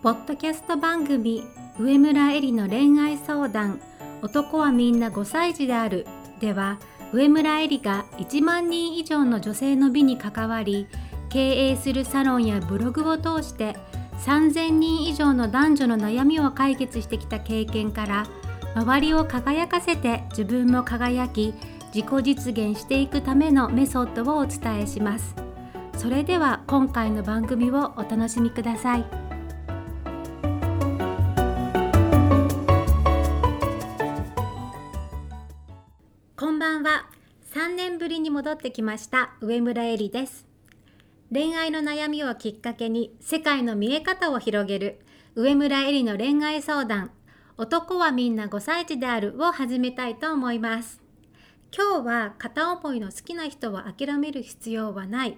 ポッドキャスト番組上村えりの恋愛相談。男はみんな5歳児である。では上村えりが1万人以上の女性の美に関わり経営するサロンやブログを通して3000人以上の男女の悩みを解決してきた経験から周りを輝かせて自分も輝き自己実現していくためのメソッドをお伝えします。それでは今回の番組をお楽しみください。3年ぶりに戻ってきました上村えりです。恋愛の悩みをきっかけに世界の見え方を広げる上村えりの恋愛相談。男はみんな5歳児であるを始めたいと思います。今日は片思いの好きな人を諦める必要はない。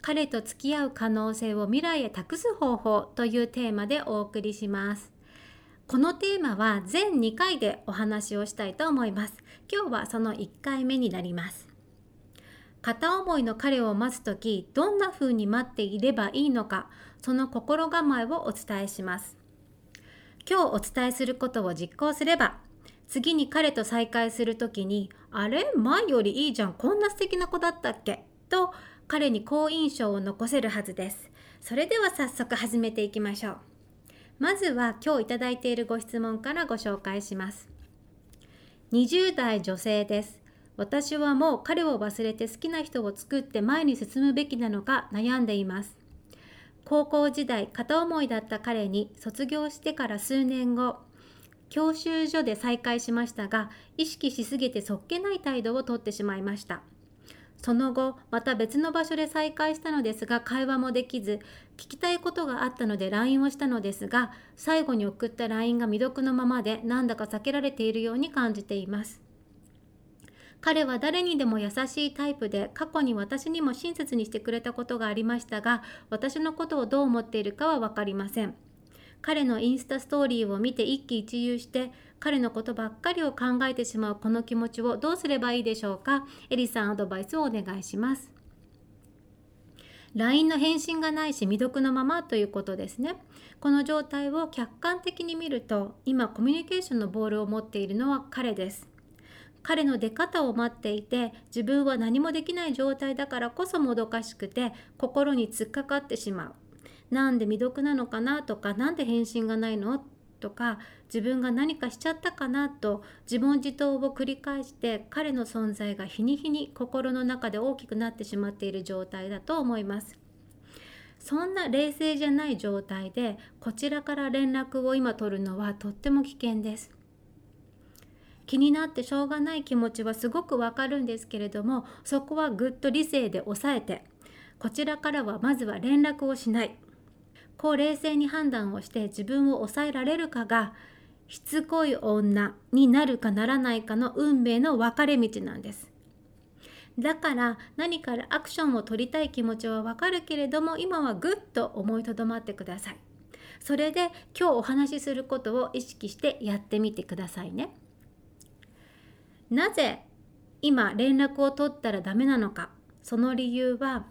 彼と付き合う可能性を未来へ託す方法というテーマでお送りします。このテーマは全2回でお話をしたいと思います。今日はその1回目になります。片思いの彼を待つ時どんな風に待っていればいいのかその心構えをお伝えします。今日お伝えすることを実行すれば次に彼と再会する時に「あれ？前よりいいじゃん。こんな素敵な子だったっけ?」と彼に好印象を残せるはずです。それでは早速始めていきましょう。まずは今日いただいているご質問からご紹介します。20代女性です。私はもう彼を忘れて好きな人を作って前に進むべきなのか悩んでいます。高校時代片思いだった彼に卒業してから数年後教習所で再会しましたが意識しすぎてそっけない態度をとってしまいました。その後また別の場所で再会したのですが会話もできず聞きたいことがあったので LINE をしたのですが最後に送った LINE が未読のままでなんだか避けられているように感じています。彼は誰にでも優しいタイプで過去に私にも親切にしてくれたことがありましたが私のことをどう思っているかは分かりません。彼のインスタストーリーを見て一喜一憂して彼のことばっかりを考えてしまうこの気持ちをどうすればいいでしょうか？エリさんアドバイスをお願いします。LINE の返信がないし未読のままということですね。この状態を客観的に見ると今コミュニケーションのボールを持っているのは彼です。彼の出方を待っていて自分は何もできない状態だからこそもどかしくて心に突っかかってしまう。なんで未読なのかなとか何で返信がないの？とか自分が何かしちゃったかなと自問自答を繰り返して彼の存在が日に日に心の中で大きくなってしまっている状態だと思います。そんな冷静じゃない状態でこちらから連絡を今取るのはとっても危険です。気になってしょうがない気持ちはすごくわかるんですけれどもそこはぐっと理性で抑えてこちらからはまずは連絡をしないこう冷静に判断をして自分を抑えられるかがしつこい女になるかならないかの運命の分かれ道なんです。だから何からアクションを取りたい気持ちはわかるけれども今はぐっと思いとどまってください。それで今日お話しすることを意識してやってみてくださいね。なぜ今連絡を取ったらダメなのか。その理由は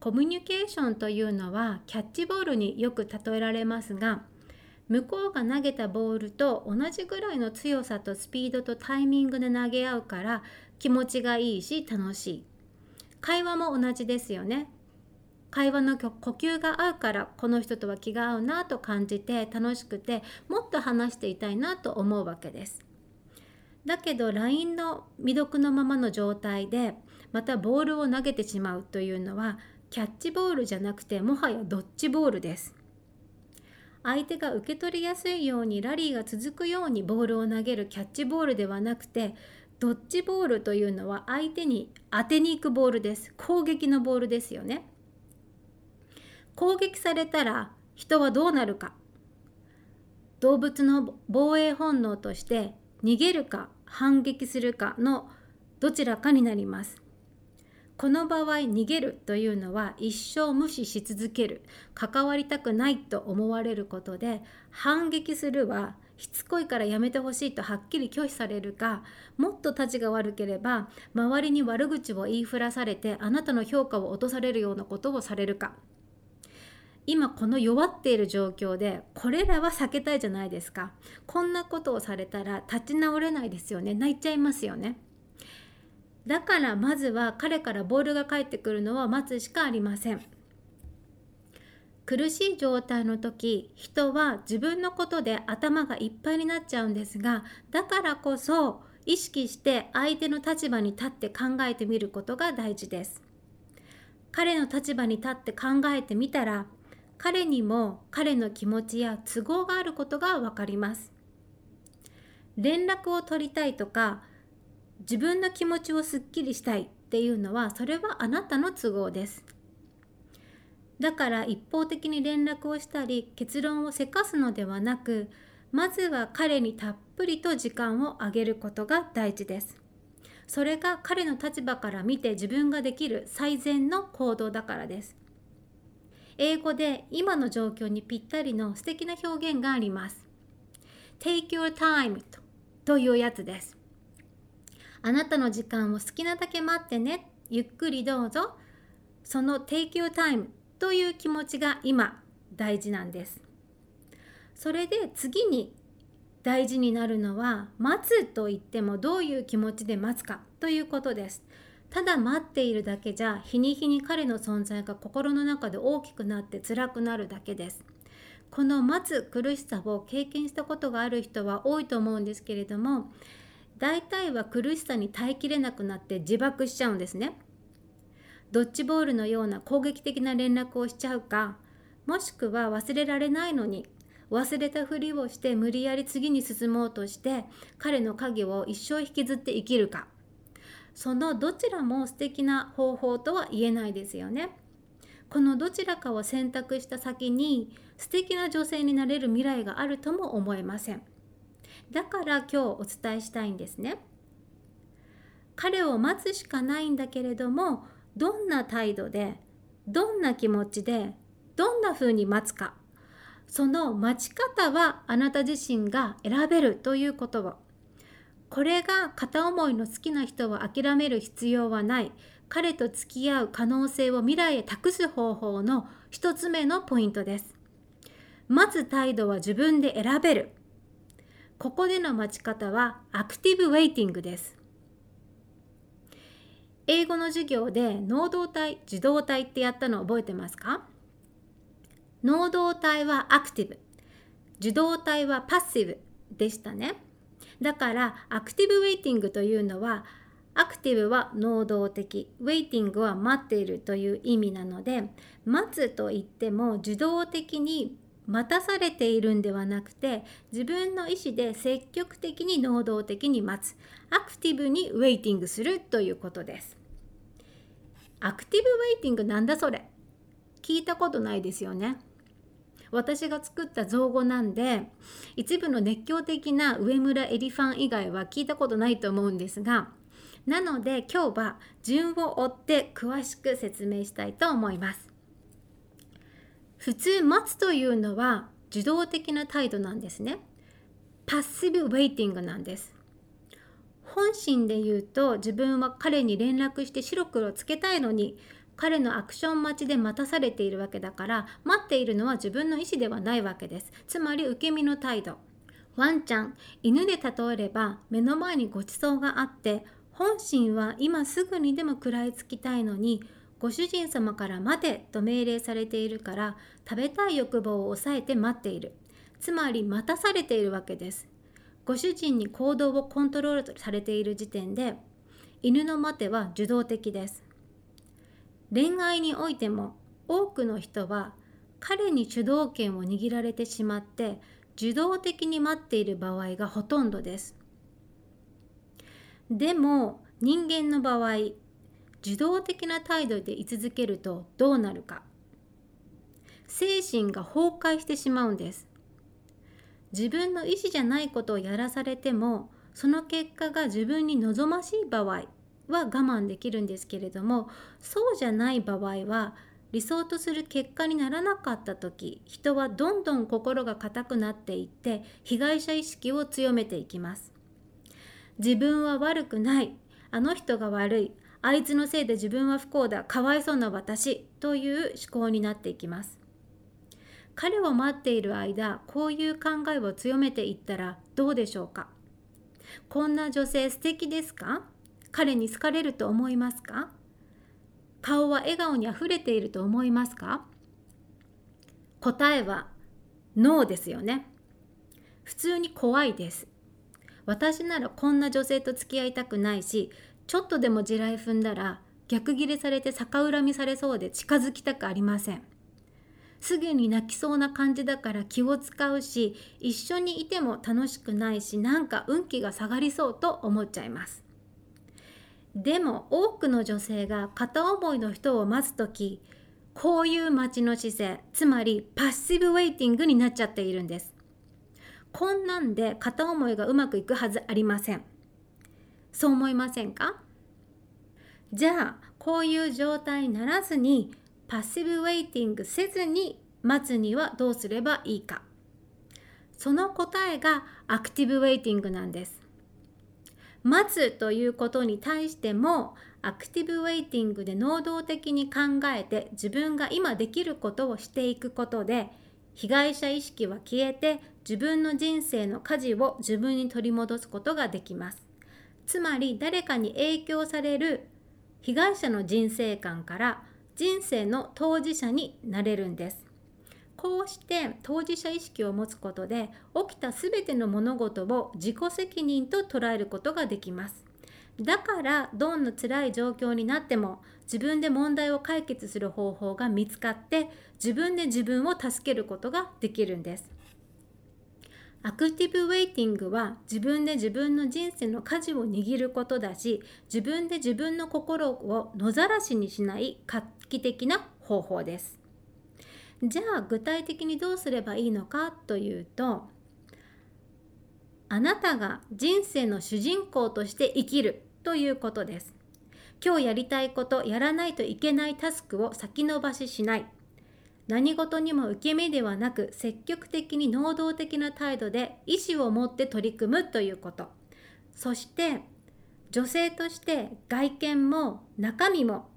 コミュニケーションというのはキャッチボールによく例えられますが向こうが投げたボールと同じぐらいの強さとスピードとタイミングで投げ合うから気持ちがいいし楽しい。会話も同じですよね。会話の呼吸が合うからこの人とは気が合うなと感じて楽しくてもっと話していたいなと思うわけです。だけど LINE の未読のままの状態でまたボールを投げてしまうというのはキャッチボールじゃなくてもはやドッジボールです。相手が受け取りやすいようにラリーが続くようにボールを投げるキャッチボールではなくてドッジボールというのは相手に当てに行くボールです。攻撃のボールですよね。攻撃されたら人はどうなるか。動物の防衛本能として逃げるか反撃するかのどちらかになります。この場合逃げるというのは一生無視し続ける関わりたくないと思われることで反撃するはしつこいからやめてほしいとはっきり拒否されるかもっとたちが悪ければ周りに悪口を言いふらされてあなたの評価を落とされるようなことをされるか。今この弱っている状況でこれらは避けたいじゃないですか。こんなことをされたら立ち直れないですよね。泣いちゃいますよね。だからまずは彼からボールが返ってくるのを待つしかありません。苦しい状態の時人は自分のことで頭がいっぱいになっちゃうんですがだからこそ意識して相手の立場に立って考えてみることが大事です。彼の立場に立って考えてみたら彼にも彼の気持ちや都合があることが分かります。連絡を取りたいとか自分の気持ちをすっきりしたいっていうのはそれはあなたの都合ですだから一方的に連絡をしたり結論をせかすのではなくまずは彼にたっぷりと時間をあげることが大事ですそれが彼の立場から見て自分ができる最善の行動だからです英語で今の状況にぴったりの素敵な表現があります。Take your time というやつです。あなたの時間を好きなだけ待ってね。ゆっくりどうぞ。その Take your time という気持ちが今大事なんです。それで次に大事になるのは待つと言ってもどういう気持ちで待つかということです。ただ待っているだけじゃ日に日に彼の存在が心の中で大きくなって辛くなるだけです。この待つ苦しさを経験したことがある人は多いと思うんですけれども大体は苦しさに耐えきれなくなって自爆しちゃうんですね。ドッジボールのような攻撃的な連絡をしちゃうかもしくは忘れられないのに忘れたふりをして無理やり次に進もうとして彼の影を一生引きずって生きるかそのどちらも素敵な方法とは言えないですよね。このどちらかを選択した先に素敵な女性になれる未来があるとも思えません。だから今日お伝えしたいんですね。彼を待つしかないんだけれどもどんな態度でどんな気持ちでどんな風に待つか。その待ち方はあなた自身が選べるということを。これが片思いの好きな人は諦める必要はない。彼と付き合う可能性を未来へ託す方法の一つ目のポイントです。待つ態度は自分で選べる。ここでの待ち方はアクティブウェイティングです。英語の授業で能動体受動体ってやったの覚えてますか？能動体はアクティブ受動体はパッシブでしたね。だからアクティブウェイティングというのはアクティブは能動的。ウェイティングは待っているという意味なので待つといっても受動的に待たされているんではなくて自分の意思で積極的に能動的に待つ。アクティブにウェイティングするということです。アクティブウェイティングなんだそれ。聞いたことないですよね。私が作った造語なんで一部の熱狂的な上村エリファン以外は聞いたことないと思うんですがなので今日は順を追って詳しく説明したいと思います。普通待つというのは受動的な態度なんですね。パッシブウェイティングなんです。本心で言うと自分は彼に連絡して白黒つけたいのに彼のアクション待ちで待たされているわけだから待っているのは自分の意思ではないわけです。つまり受け身の態度。ワンちゃん犬で例えれば目の前にごちそうがあって本心は今すぐにでも食らいつきたいのにご主人様から待てと命令されているから食べたい欲望を抑えて待っている。つまり待たされているわけです。ご主人に行動をコントロールされている時点で犬の待ては受動的です。恋愛においても多くの人は彼に主導権を握られてしまって受動的に待っている場合がほとんどです。でも人間の場合受動的な態度で居続けるとどうなるか。精神が崩壊してしまうんです。自分の意思じゃないことをやらされてもその結果が自分に望ましい場合は我慢できるんですけれどもそうじゃない場合は理想とする結果にならなかった時人はどんどん心が硬くなっていって被害者意識を強めていきます。自分は悪くない。あの人が悪い。あいつのせいで自分は不幸だかわいそうな私という思考になっていきます。彼を待っている間こういう考えを強めていったらどうでしょうか？こんな女性素敵ですか？彼に好かれると思いますか？顔は笑顔にあふれていると思いますか？答えはノーですよね。普通に怖いです。私ならこんな女性と付き合いたくないしちょっとでも地雷踏んだら逆ギレされて逆恨みされそうで近づきたくありません。すぐに泣きそうな感じだから気を使うし一緒にいても楽しくないしなんか運気が下がりそうと思っちゃいます。でも多くの女性が片思いの人を待つ時こういう待ちの姿勢つまりパッシブウェイティングになっちゃっているんです。こんなんで片思いがうまくいくはずありません。そう思いませんか？じゃあこういう状態にならずにパッシブウェイティングせずに待つにはどうすればいいか。その答えがアクティブウェイティングなんです。待つということに対してもアクティブウェイティングで能動的に考えて自分が今できることをしていくことで被害者意識は消えて自分の人生の舵を自分に取り戻すことができます。つまり誰かに影響される被害者の人生観から人生の当事者になれるんです。こうして当事者意識を持つことで起きた全ての物事を自己責任と捉えることができます。だからどんな辛い状況になっても自分で問題を解決する方法が見つかって自分で自分を助けることができるんです。アクティブウェイティングは自分で自分の人生の舵を握ることだし自分で自分の心を野ざらしにしない画期的な方法です。じゃあ具体的にどうすればいいのかというとあなたが人生の主人公として生きるということです。今日やりたいことやらないといけないタスクを先延ばししない何事にも受け身ではなく積極的に能動的な態度で意思を持って取り組むということ。そして女性として外見も中身も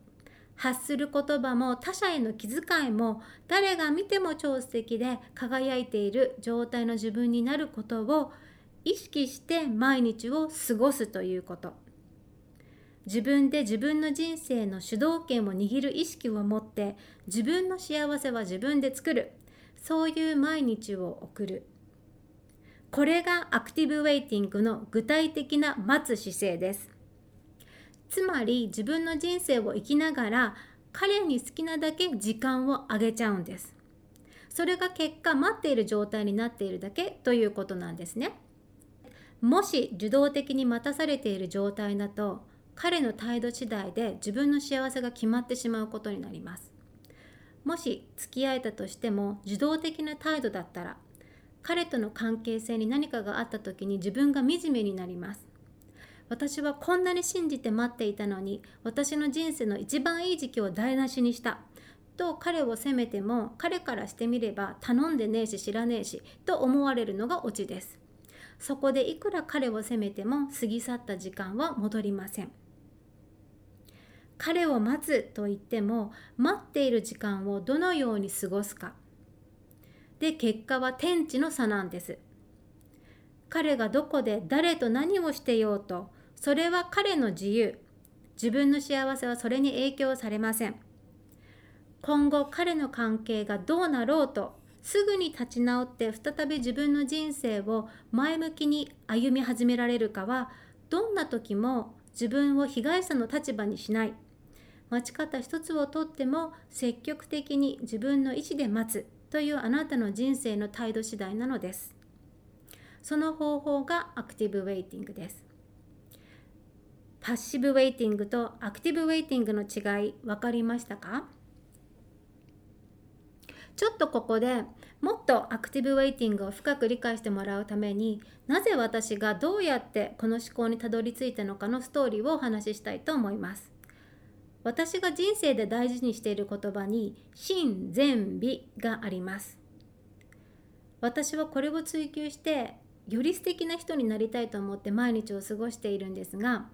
発する言葉も他者への気遣いも誰が見ても超素敵で輝いている状態の自分になることを意識して毎日を過ごすということ。自分で自分の人生の主導権を握る意識を持って自分の幸せは自分で作る。そういう毎日を送る。これがアクティブウェイティングの具体的な待つ姿勢です。つまり自分の人生を生きながら彼に好きなだけ時間をあげちゃうんです。それが結果待っている状態になっているだけということなんですね。もし受動的に待たされている状態だと彼の態度次第で自分の幸せが決まってしまうことになります。もし付き合えたとしても受動的な態度だったら彼との関係性に何かがあった時に自分が惨めになります。私はこんなに信じて待っていたのに私の人生の一番いい時期を台無しにした。と彼を責めても彼からしてみれば頼んでねえし知らねえしと思われるのがオチです。そこでいくら彼を責めても過ぎ去った時間は戻りません。彼を待つと言っても待っている時間をどのように過ごすか。で結果は天地の差なんです。彼がどこで誰と何をしてようとそれは彼の自由。自分の幸せはそれに影響されません。今後彼の関係がどうなろうとすぐに立ち直って再び自分の人生を前向きに歩み始められるかはどんな時も自分を被害者の立場にしない。待ち方一つをとっても積極的に自分の意思で待つというあなたの人生の態度次第なのです。その方法がアクティブウェイティングです。パッシブウェイティングとアクティブウェイティングの違い分かりましたか？ちょっとここでもっとアクティブウェイティングを深く理解してもらうためになぜ私がどうやってこの思考にたどり着いたのかのストーリーをお話ししたいと思います。私が人生で大事にしている言葉に真善美があります。私はこれを追求してより素敵な人になりたいと思って毎日を過ごしているんですが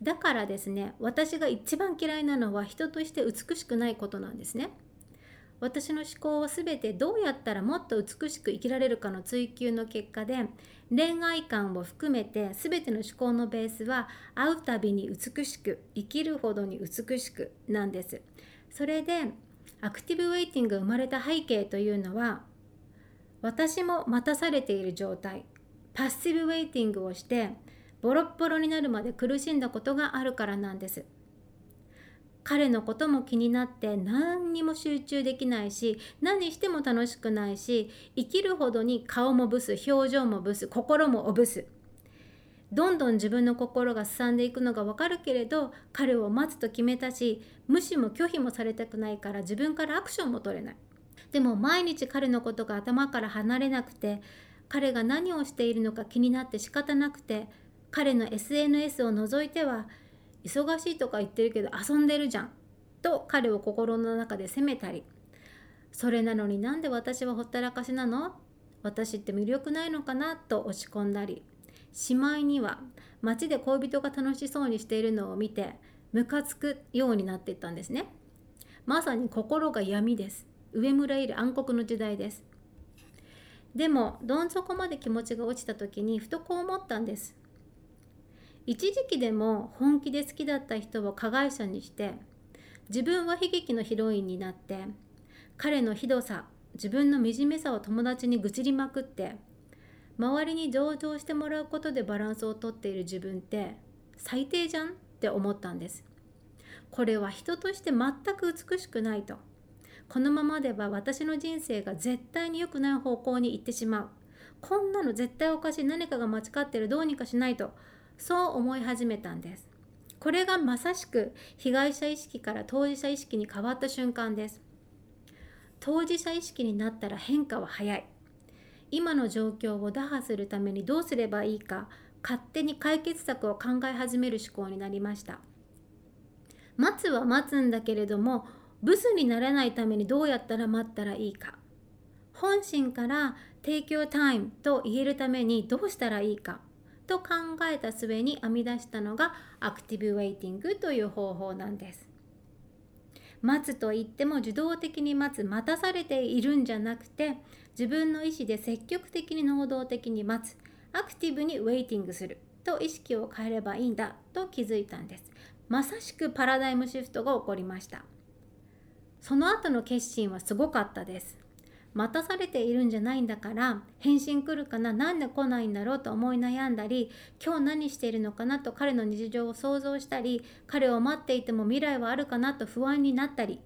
だからですね私が一番嫌いなのは人として美しくないことなんですね。私の思考は全てどうやったらもっと美しく生きられるかの追求の結果で恋愛観を含めて全ての思考のベースは会うたびに美しく生きるほどに美しくなんです。それでアクティブウェイティングが生まれた背景というのは私も待たされている状態。パッシブウェイティングをしてボロッボロになるまで苦しんだことがあるからなんです。彼のことも気になって何にも集中できないし何しても楽しくないし生きるほどに顔もブス表情もブス心もおブス。どんどん自分の心がすさんでいくのがわかるけれど彼を待つと決めたし無視も拒否もされたくないから自分からアクションも取れない。でも毎日彼のことが頭から離れなくて彼が何をしているのか気になって仕方なくて彼の SNS を除いては忙しいとか言ってるけど遊んでるじゃんと彼を心の中で責めたり。それなのになんで私はほったらかしなの？私って魅力ないのかなと落ち込んだり。しまいには街で恋人が楽しそうにしているのを見てムカつくようになっていったんですね。まさに心が闇です。上村いる暗黒の時代です。でもどん底まで気持ちが落ちた時にふとこう思ったんです。一時期でも本気で好きだった人を加害者にして自分は悲劇のヒロインになって彼のひどさ自分の惨めさを友達に愚痴りまくって周りに上場してもらうことでバランスをとっている自分って最低じゃんって思ったんです。これは人として全く美しくないと。このままでは私の人生が絶対に良くない方向に行ってしまう。こんなの絶対おかしい。何かが間違ってる。どうにかしないと。そう思い始めたんです。これがまさしく被害者意識から当事者意識に変わった瞬間です。当事者意識になったら変化は早い。今の状況を打破するためにどうすればいいか勝手に解決策を考え始める思考になりました。待つは待つんだけれどもブスにならないためにどうやったら待ったらいいか。本心から「Take your time」と言えるためにどうしたらいいか。と考えた末に編み出したのがアクティブウェイティングという方法なんです。待つと言っても受動的に待つ待たされているんじゃなくて自分の意思で積極的に能動的に待つ。アクティブにウェイティングすると意識を変えればいいんだと気づいたんです。まさしくパラダイムシフトが起こりました。その後の決心はすごかったです。待たされているんじゃないんだから返信来るかななんで来ないんだろうと思い悩んだり今日何しているのかなと彼の日常を想像したり彼を待っていても未来はあるかなと不安になったり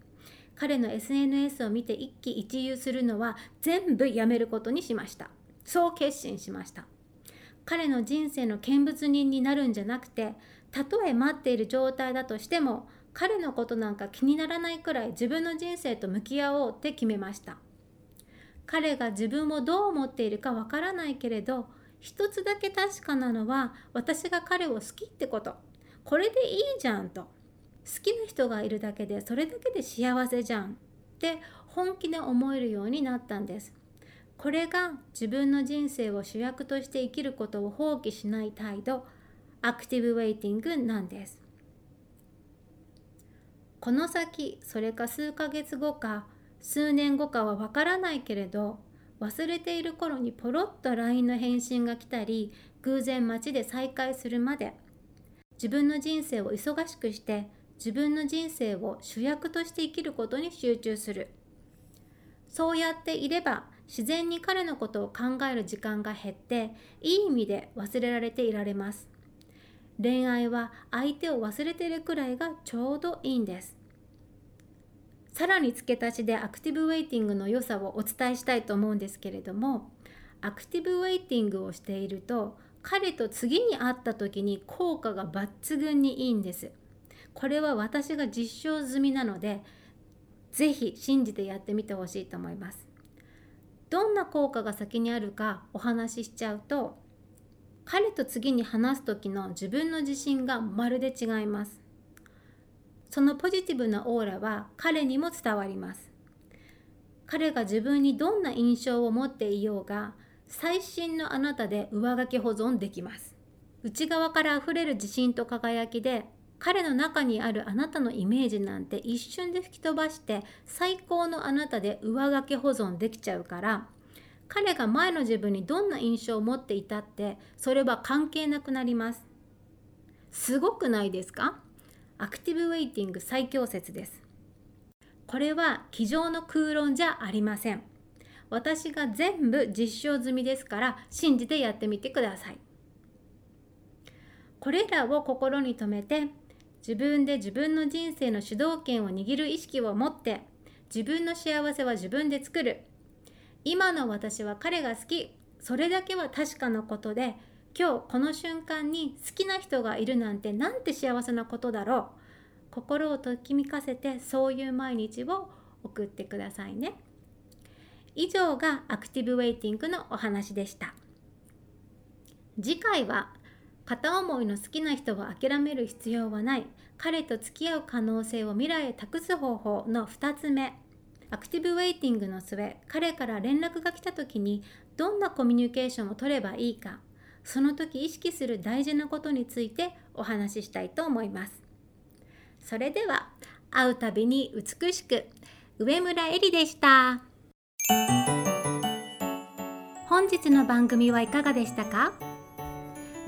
彼の SNS を見て一喜一憂するのは全部やめることにしました。そう決心しました。彼の人生の見物人になるんじゃなくてたとえ待っている状態だとしても彼のことなんか気にならないくらい自分の人生と向き合おうって決めました。彼が自分をどう思っているかわからないけれど一つだけ確かなのは私が彼を好きってこと。これでいいじゃんと。好きな人がいるだけでそれだけで幸せじゃんって本気で思えるようになったんです。これが自分の人生を主役として生きることを放棄しない態度アクティブウェイティングなんです。この先それか数ヶ月後か数年後かはわからないけれど忘れている頃にポロッと LINE の返信が来たり偶然街で再会するまで自分の人生を忙しくして自分の人生を主役として生きることに集中する。そうやっていれば自然に彼のことを考える時間が減っていい意味で忘れられていられます。恋愛は相手を忘れているくらいがちょうどいいんです。さらに付け足しでアクティブウェイティングの良さをお伝えしたいと思うんですけれどもアクティブウェイティングをしていると彼と次に会った時に効果が抜群にいいんです。これは私が実証済みなので是非信じてやってみてほしいと思います。どんな効果が先にあるかお話ししちゃうと彼と次に話す時の自分の自信がまるで違います。そのポジティブなオーラは彼にも伝わります。彼が自分にどんな印象を持っていようが最新のあなたで上書き保存できます。内側から溢れる自信と輝きで彼の中にあるあなたのイメージなんて一瞬で吹き飛ばして最高のあなたで上書き保存できちゃうから彼が前の自分にどんな印象を持っていたってそれは関係なくなります。すごくないですか？アクティブウェイティング最強説です。これは机上の空論じゃありません。私が全部実証済みですから信じてやってみてください。これらを心に留めて自分で自分の人生の主導権を握る意識を持って自分の幸せは自分で作る。今の私は彼が好き。それだけは確かなことで今日この瞬間に好きな人がいるなんてなんて幸せなことだろう。心をときめかせてそういう毎日を送ってくださいね。以上がアクティブウェイティングのお話でした。次回は片思いの好きな人を諦める必要はない。彼と付き合う可能性を未来へ託す方法の2つ目。アクティブウェイティングの末彼から連絡が来た時にどんなコミュニケーションを取ればいいか。その時意識する大事なことについてお話ししたいと思います。それでは会うたびに美しく上村えりでした。本日の番組はいかがでしたか？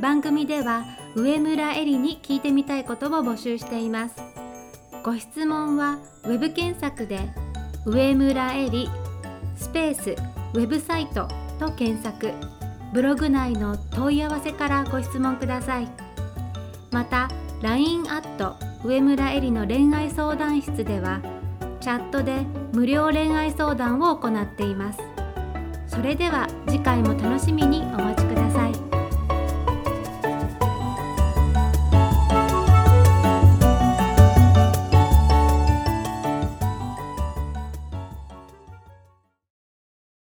番組では上村えりに聞いてみたいことを募集しています。ご質問は web 検索で上村えりスペースウェブサイトと検索。ブログ内の問い合わせからご質問くださいまた LINE アット上村えりの恋愛相談室ではチャットで無料恋愛相談を行っていますそれでは次回も楽しみにお待ちください。